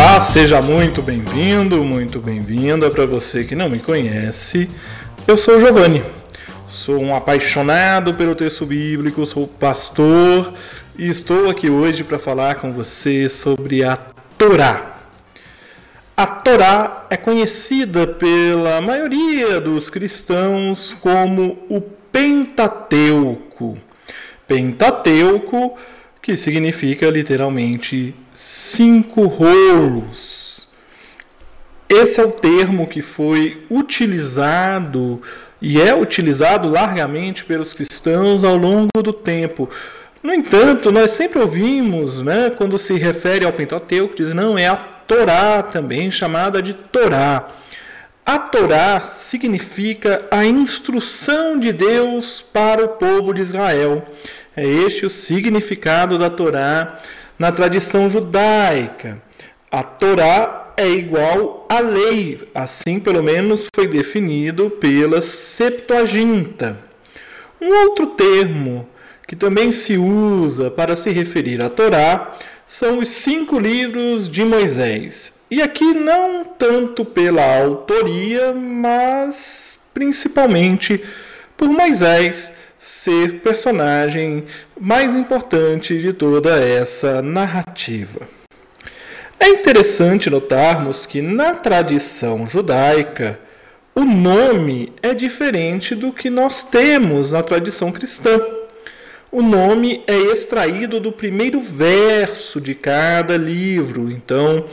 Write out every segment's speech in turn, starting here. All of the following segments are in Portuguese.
Olá, seja muito bem-vindo, muito bem-vinda. Para você que não me conhece, eu sou o Giovanni. Sou um apaixonado pelo texto bíblico, sou pastor e estou aqui hoje para falar com você sobre a Torá. A Torá é conhecida pela maioria dos cristãos como o Pentateuco. Pentateuco, que significa literalmente cinco rolos. Esse é o termo que foi utilizado e é utilizado largamente pelos cristãos ao longo do tempo. No entanto, nós sempre ouvimos, né, quando se refere ao Pentateuco, diz não é a Torá, também chamada de Torá. A Torá significa a instrução de Deus para o povo de Israel. É este o significado da Torá na tradição judaica. A Torá é igual à lei, assim pelo menos foi definido pela Septuaginta. Um outro termo que também se usa para se referir à Torá são os cinco livros de Moisés. E aqui não tanto pela autoria, mas principalmente por Moisés ser personagem mais importante de toda essa narrativa. É interessante notarmos que na tradição judaica o nome é diferente do que nós temos na tradição cristã. O nome é extraído do primeiro verso de cada livro. Então,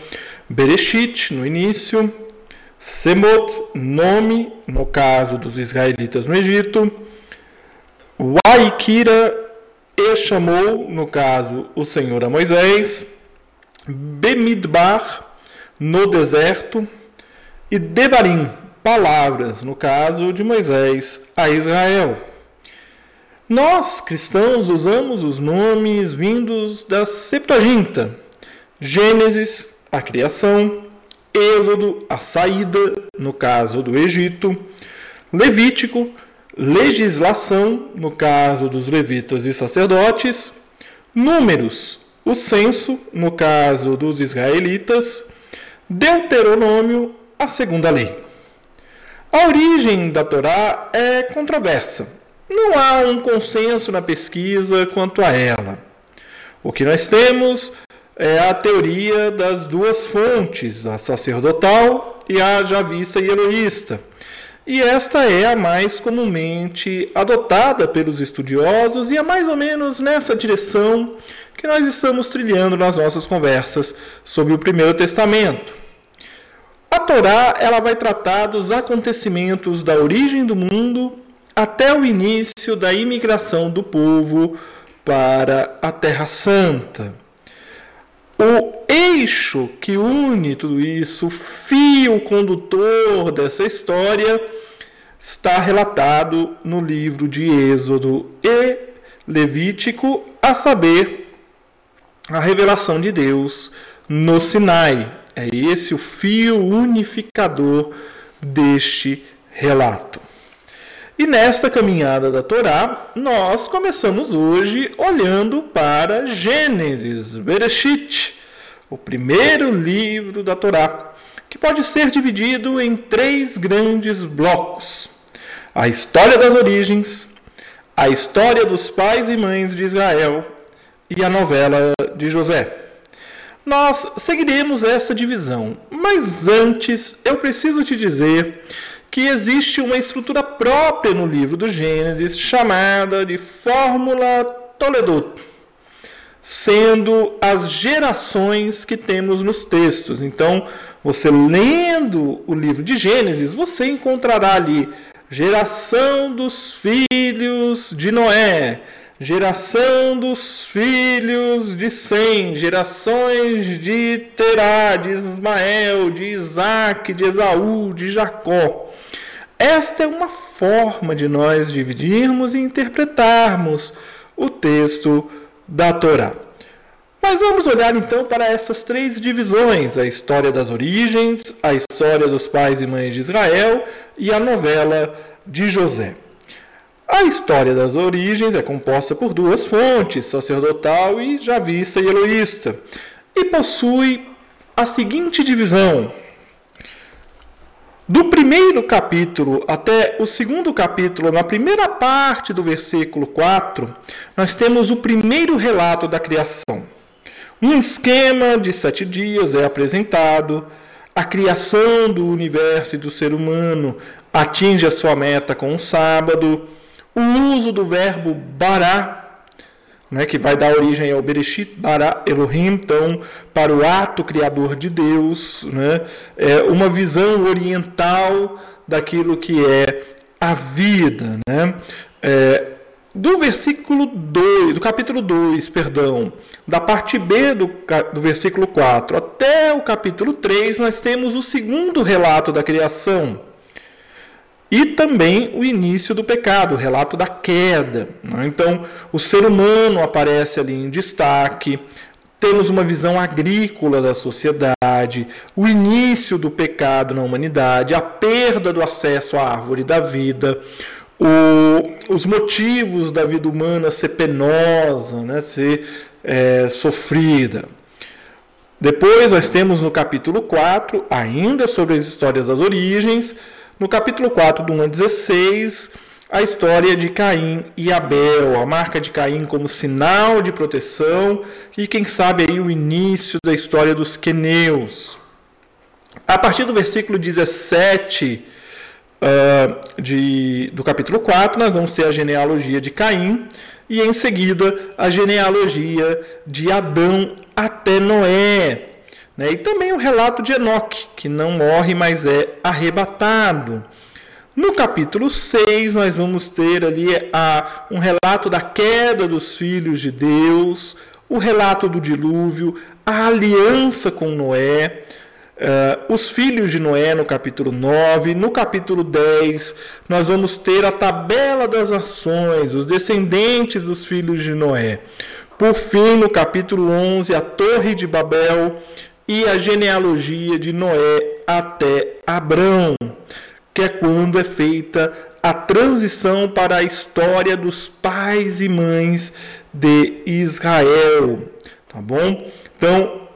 Bereshit, no início, Semot, nome, no caso dos israelitas no Egito, Waikira, e chamou, no caso, o Senhor a Moisés, Bemidbar, no deserto, e Devarim, palavras, no caso de Moisés a Israel. Nós, cristãos, usamos os nomes vindos da Septuaginta: Gênesis, a criação, Êxodo, a saída, no caso do Egito, Levítico, legislação, no caso dos levitas e sacerdotes, Números, o censo, no caso dos israelitas, Deuteronômio, a segunda lei. A origem da Torá é controversa. Não há um consenso na pesquisa quanto a ela. O que nós temos é a teoria das duas fontes, a sacerdotal e a javista e eloísta. E esta é a mais comumente adotada pelos estudiosos e é mais ou menos nessa direção que nós estamos trilhando nas nossas conversas sobre o Primeiro Testamento. A Torá ela vai tratar dos acontecimentos da origem do mundo até o início da imigração do povo para a Terra Santa. O eixo que une tudo isso, o fio condutor dessa história, está relatado no livro de Êxodo e Levítico, a saber, a revelação de Deus no Sinai. É esse o fio unificador deste relato. E nesta caminhada da Torá, nós começamos hoje olhando para Gênesis, Bereshit, o primeiro livro da Torá, que pode ser dividido em três grandes blocos: a história das origens, a história dos pais e mães de Israel e a novela de José. Nós seguiremos essa divisão, mas antes eu preciso te dizer que existe uma estrutura própria no livro do Gênesis chamada de Fórmula Toledo, sendo as gerações que temos nos textos. Então, você lendo o livro de Gênesis, você encontrará ali geração dos filhos de Noé, geração dos filhos de Sem, gerações de Terá, de Ismael, de Isaac, de Esaú, de Jacó. Esta é uma forma de nós dividirmos e interpretarmos o texto da Torá. Mas vamos olhar então para estas três divisões: a história das origens, a história dos pais e mães de Israel e a novela de José. A história das origens é composta por duas fontes, sacerdotal e javista e eloísta, e possui a seguinte divisão. Do primeiro capítulo até o segundo capítulo, na primeira parte do versículo 4, nós temos o primeiro relato da criação. Um esquema de sete dias é apresentado, a criação do universo e do ser humano atinge a sua meta com o sábado, o uso do verbo bará né, que vai dar origem ao Bereshit bara Elohim, então, para o ato criador de Deus, né, é uma visão oriental daquilo que é a vida. Né, é, do versículo 2, do capítulo 2, perdão, da parte B do, do versículo 4 até o capítulo 3, nós temos o segundo relato da criação e também o início do pecado, o relato da queda. Né? Então, o ser humano aparece ali em destaque, temos uma visão agrícola da sociedade, o início do pecado na humanidade, a perda do acesso à árvore da vida, o, os motivos da vida humana ser penosa, né, ser é, sofrida. Depois nós temos no capítulo 4, ainda sobre as histórias das origens, no capítulo 4, do 1 a 16, a história de Caim e Abel, a marca de Caim como sinal de proteção e, quem sabe, aí o início da história dos queneus. A partir do versículo 17 uh, de, do capítulo 4, nós vamos ter a genealogia de Caim e, em seguida, a genealogia de Adão até Noé. Né? E também o relato de Enoque, que não morre, mas é arrebatado. No capítulo 6, nós vamos ter ali a, um relato da queda dos filhos de Deus, o relato do dilúvio, a aliança com Noé, uh, os filhos de Noé no capítulo 9. No capítulo 10, nós vamos ter a tabela das nações, os descendentes dos filhos de Noé. Por fim, no capítulo 11, a Torre de Babel e a genealogia de Noé até Abrão, que é quando é feita a transição para a história dos pais e mães de Israel, tá bom? Então,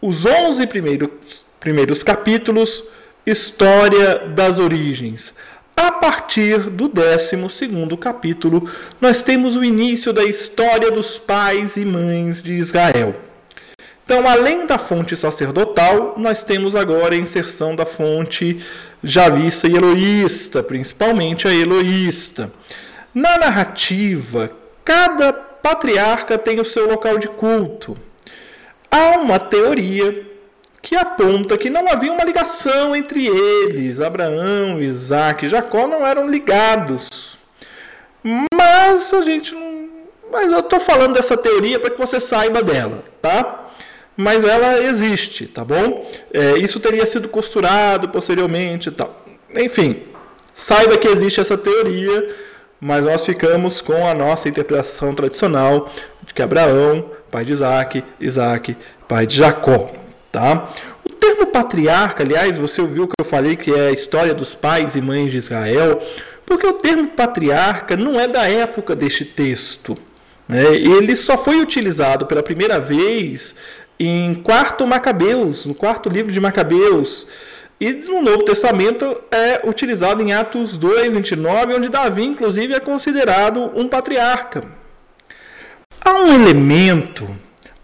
os 11 primeiros, primeiros capítulos, história das origens. A partir do 12 capítulo, nós temos o início da história dos pais e mães de Israel. Então, além da fonte sacerdotal, nós temos agora a inserção da fonte javista e eloísta, principalmente a eloísta. Na narrativa, cada patriarca tem o seu local de culto. Há uma teoria que aponta que não havia uma ligação entre eles. Abraão, Isaac e Jacó não eram ligados. Mas a gente não. Mas eu estou falando dessa teoria para que você saiba dela, tá? mas ela existe, tá bom? É, isso teria sido costurado posteriormente e tal. Enfim, saiba que existe essa teoria, mas nós ficamos com a nossa interpretação tradicional de que Abraão, pai de Isaac, Isaac, pai de Jacó, tá? O termo patriarca, aliás, você ouviu que eu falei que é a história dos pais e mães de Israel, porque o termo patriarca não é da época deste texto. Né? Ele só foi utilizado pela primeira vez em quarto Macabeus, no quarto livro de Macabeus. E no Novo Testamento é utilizado em Atos 2, 29, onde Davi, inclusive, é considerado um patriarca. Há um elemento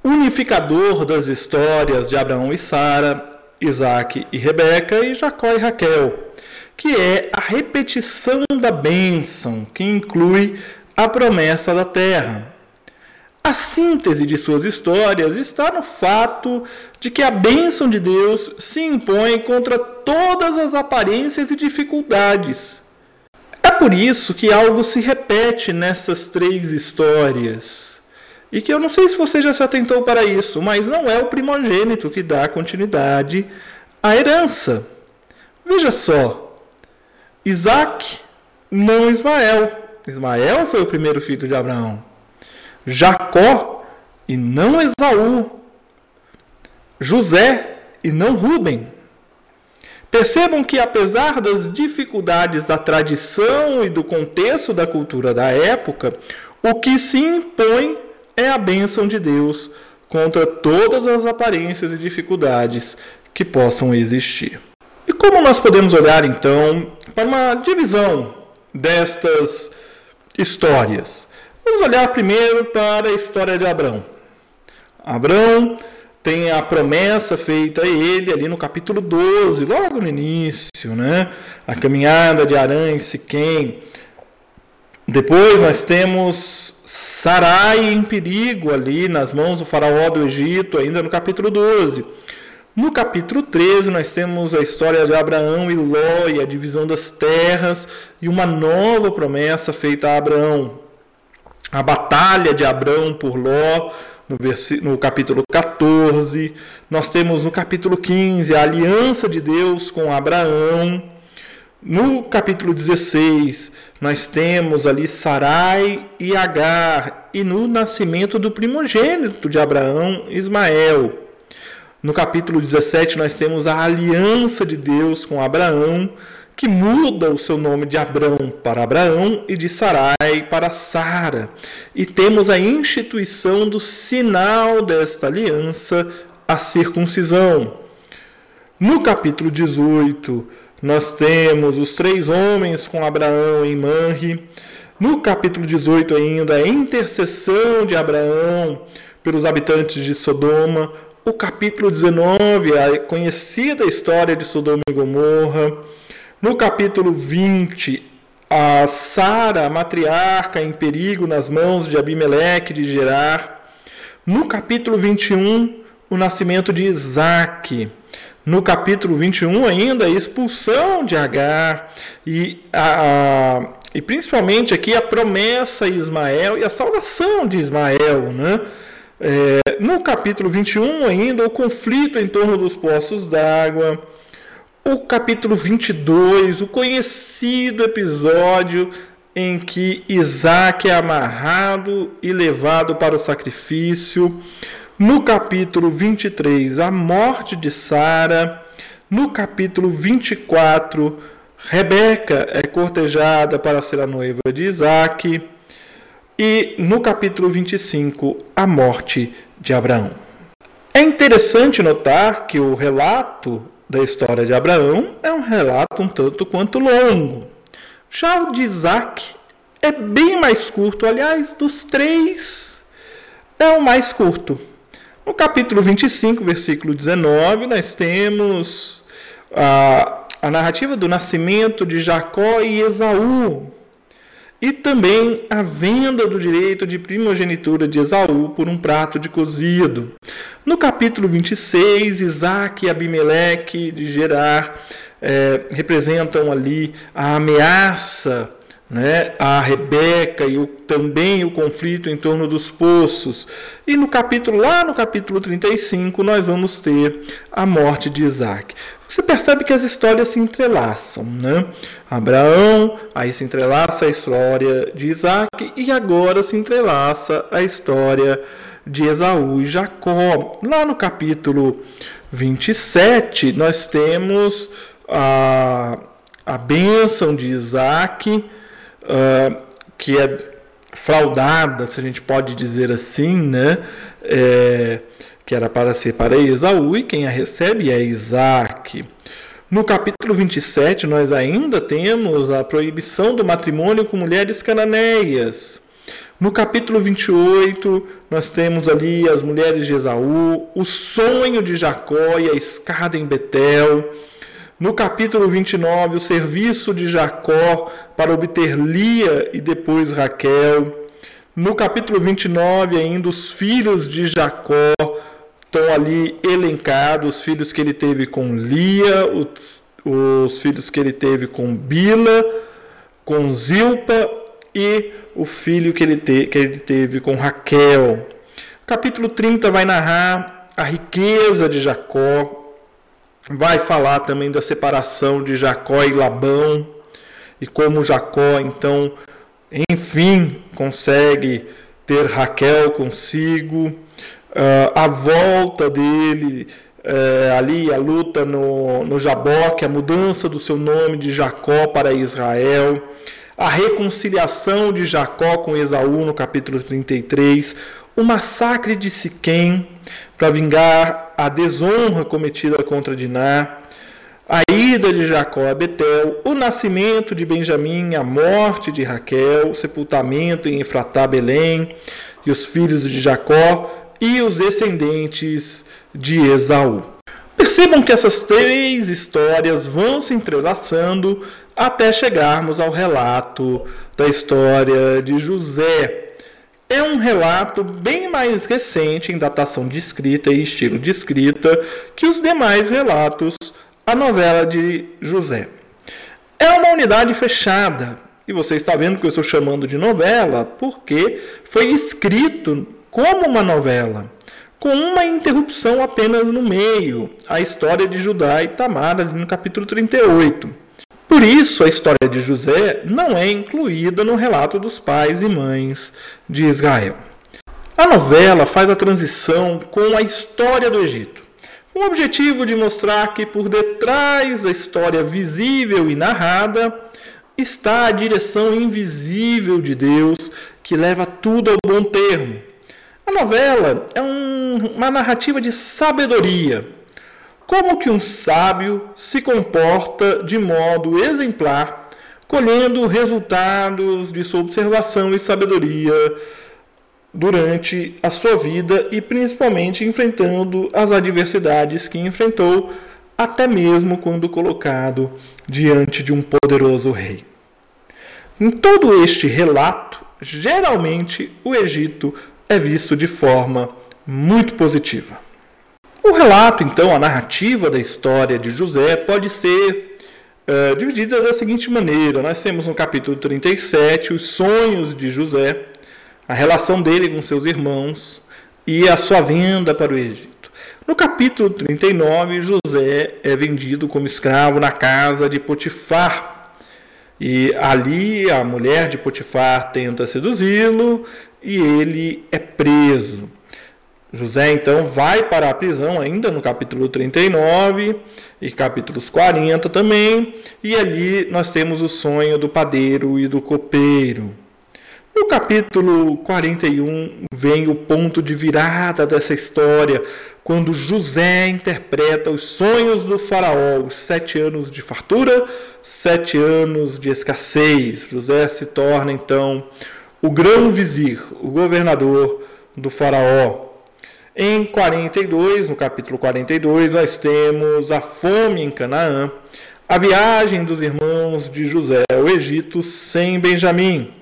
unificador das histórias de Abraão e Sara, Isaac e Rebeca e Jacó e Raquel, que é a repetição da bênção, que inclui a promessa da terra. A síntese de suas histórias está no fato de que a bênção de Deus se impõe contra todas as aparências e dificuldades. É por isso que algo se repete nessas três histórias. E que eu não sei se você já se atentou para isso, mas não é o primogênito que dá continuidade à herança. Veja só: Isaac, não Ismael. Ismael foi o primeiro filho de Abraão. Jacó e não Esaú, José e não Rubem. Percebam que, apesar das dificuldades da tradição e do contexto da cultura da época, o que se impõe é a bênção de Deus contra todas as aparências e dificuldades que possam existir. E como nós podemos olhar então para uma divisão destas histórias? Vamos olhar primeiro para a história de Abraão. Abraão tem a promessa feita a ele ali no capítulo 12, logo no início, né? A caminhada de Arã em Siquém. Depois nós temos Sarai em perigo ali nas mãos do faraó do Egito, ainda no capítulo 12. No capítulo 13, nós temos a história de Abraão e Ló e a divisão das terras e uma nova promessa feita a Abraão. A batalha de Abraão por Ló, no, no capítulo 14. Nós temos no capítulo 15 a aliança de Deus com Abraão. No capítulo 16, nós temos ali Sarai e Agar, e no nascimento do primogênito de Abraão, Ismael. No capítulo 17, nós temos a aliança de Deus com Abraão, que muda o seu nome de Abrão para Abraão e de Sarai para Sara. E temos a instituição do sinal desta aliança, a circuncisão. No capítulo 18, nós temos os três homens com Abraão em Manre. No capítulo 18 ainda, a intercessão de Abraão pelos habitantes de Sodoma, o capítulo 19, a conhecida história de Sodoma e Gomorra. No capítulo 20, a Sara, matriarca, em perigo nas mãos de Abimeleque de Gerar. No capítulo 21, o nascimento de Isaac. No capítulo 21, ainda, a expulsão de Agar. E, a, a, e principalmente aqui a promessa a Ismael e a salvação de Ismael. Né? É, no capítulo 21, ainda, o conflito em torno dos poços d'água. O capítulo 22, o conhecido episódio em que Isaac é amarrado e levado para o sacrifício. No capítulo 23, a morte de Sara. No capítulo 24, Rebeca é cortejada para ser a noiva de Isaac. E no capítulo 25, a morte de Abraão. É interessante notar que o relato da história de Abraão é um relato um tanto quanto longo. Já o de Isaac é bem mais curto, aliás, dos três é o mais curto. No capítulo 25, versículo 19, nós temos a, a narrativa do nascimento de Jacó e Esaú, e também a venda do direito de primogenitura de Esaú por um prato de cozido. No capítulo 26, Isaac e Abimeleque de Gerar é, representam ali a ameaça né, a Rebeca e o, também o conflito em torno dos poços. E no capítulo lá no capítulo 35 nós vamos ter a morte de Isaac. Você percebe que as histórias se entrelaçam, né? Abraão, aí se entrelaça a história de Isaac e agora se entrelaça a história de Esaú e Jacó. Lá no capítulo 27 nós temos a, a bênção de Isaac uh, que é fraudada, se a gente pode dizer assim, né? É, que era para ser para Esaú, e quem a recebe é Isaac. No capítulo 27, nós ainda temos a proibição do matrimônio com mulheres cananeias. No capítulo 28, nós temos ali as mulheres de Esaú, o sonho de Jacó e a escada em Betel. No capítulo 29, o serviço de Jacó para obter Lia e depois Raquel. No capítulo 29, ainda os filhos de Jacó estão ali elencados, os filhos que ele teve com Lia, os, os filhos que ele teve com Bila, com Zilpa e o filho que ele, te, que ele teve com Raquel. O capítulo 30 vai narrar a riqueza de Jacó, vai falar também da separação de Jacó e Labão e como Jacó então enfim consegue ter Raquel consigo, uh, a volta dele uh, ali, a luta no, no Jaboque, a mudança do seu nome de Jacó para Israel, a reconciliação de Jacó com Esaú no capítulo 33, o massacre de Siquém para vingar a desonra cometida contra Diná, a ida de Jacó a Betel, o nascimento de Benjamim, a morte de Raquel, o sepultamento em Efratá, Belém, e os filhos de Jacó e os descendentes de Esaú. Percebam que essas três histórias vão se entrelaçando até chegarmos ao relato da história de José, é um relato bem mais recente em datação de escrita e estilo de escrita que os demais relatos, a novela de José. É uma unidade fechada, e você está vendo que eu estou chamando de novela porque foi escrito como uma novela, com uma interrupção apenas no meio, a história de Judá e Tamar, ali no capítulo 38. Por isso, a história de José não é incluída no relato dos pais e mães de Israel. A novela faz a transição com a história do Egito, com o objetivo de mostrar que por detrás da história visível e narrada está a direção invisível de Deus que leva tudo ao bom termo. A novela é um, uma narrativa de sabedoria, como que um sábio se comporta de modo exemplar, colhendo resultados de sua observação e sabedoria durante a sua vida e principalmente enfrentando as adversidades que enfrentou, até mesmo quando colocado diante de um poderoso rei. Em todo este relato, geralmente o Egito é visto de forma muito positiva. O relato, então, a narrativa da história de José pode ser uh, dividida da seguinte maneira: nós temos no capítulo 37 os sonhos de José, a relação dele com seus irmãos e a sua venda para o Egito. No capítulo 39, José é vendido como escravo na casa de Potifar. E ali a mulher de Potifar tenta seduzi-lo e ele é preso. José então vai para a prisão ainda no capítulo 39 e capítulos 40 também, e ali nós temos o sonho do padeiro e do copeiro. No capítulo 41 vem o ponto de virada dessa história, quando José interpreta os sonhos do faraó, os sete anos de fartura, sete anos de escassez. José se torna então o grão vizir, o governador do faraó. Em 42, no capítulo 42, nós temos a fome em Canaã, a viagem dos irmãos de José ao Egito sem Benjamim.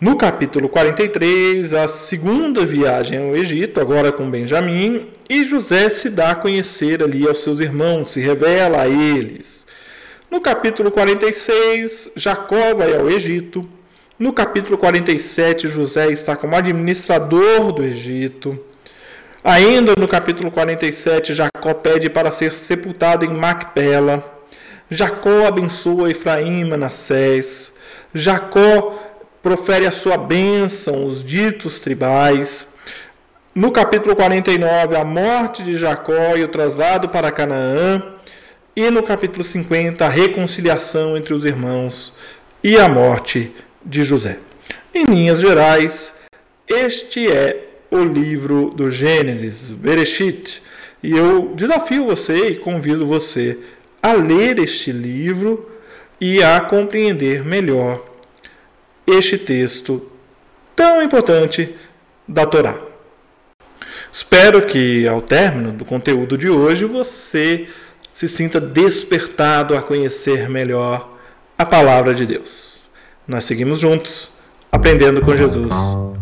No capítulo 43, a segunda viagem ao Egito, agora com Benjamim, e José se dá a conhecer ali aos seus irmãos, se revela a eles. No capítulo 46, Jacó vai ao Egito. No capítulo 47, José está como administrador do Egito. Ainda no capítulo 47, Jacó pede para ser sepultado em Macpela. Jacó abençoa Efraim e Manassés. Jacó profere a sua bênção, os ditos tribais. No capítulo 49, a morte de Jacó e o traslado para Canaã. E no capítulo 50, a reconciliação entre os irmãos e a morte de José. Em linhas gerais, este é o livro do Gênesis, Bereshit. E eu desafio você e convido você a ler este livro e a compreender melhor este texto tão importante da Torá. Espero que ao término do conteúdo de hoje você se sinta despertado a conhecer melhor a palavra de Deus. Nós seguimos juntos, aprendendo com Jesus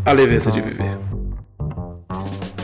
a leveza de viver.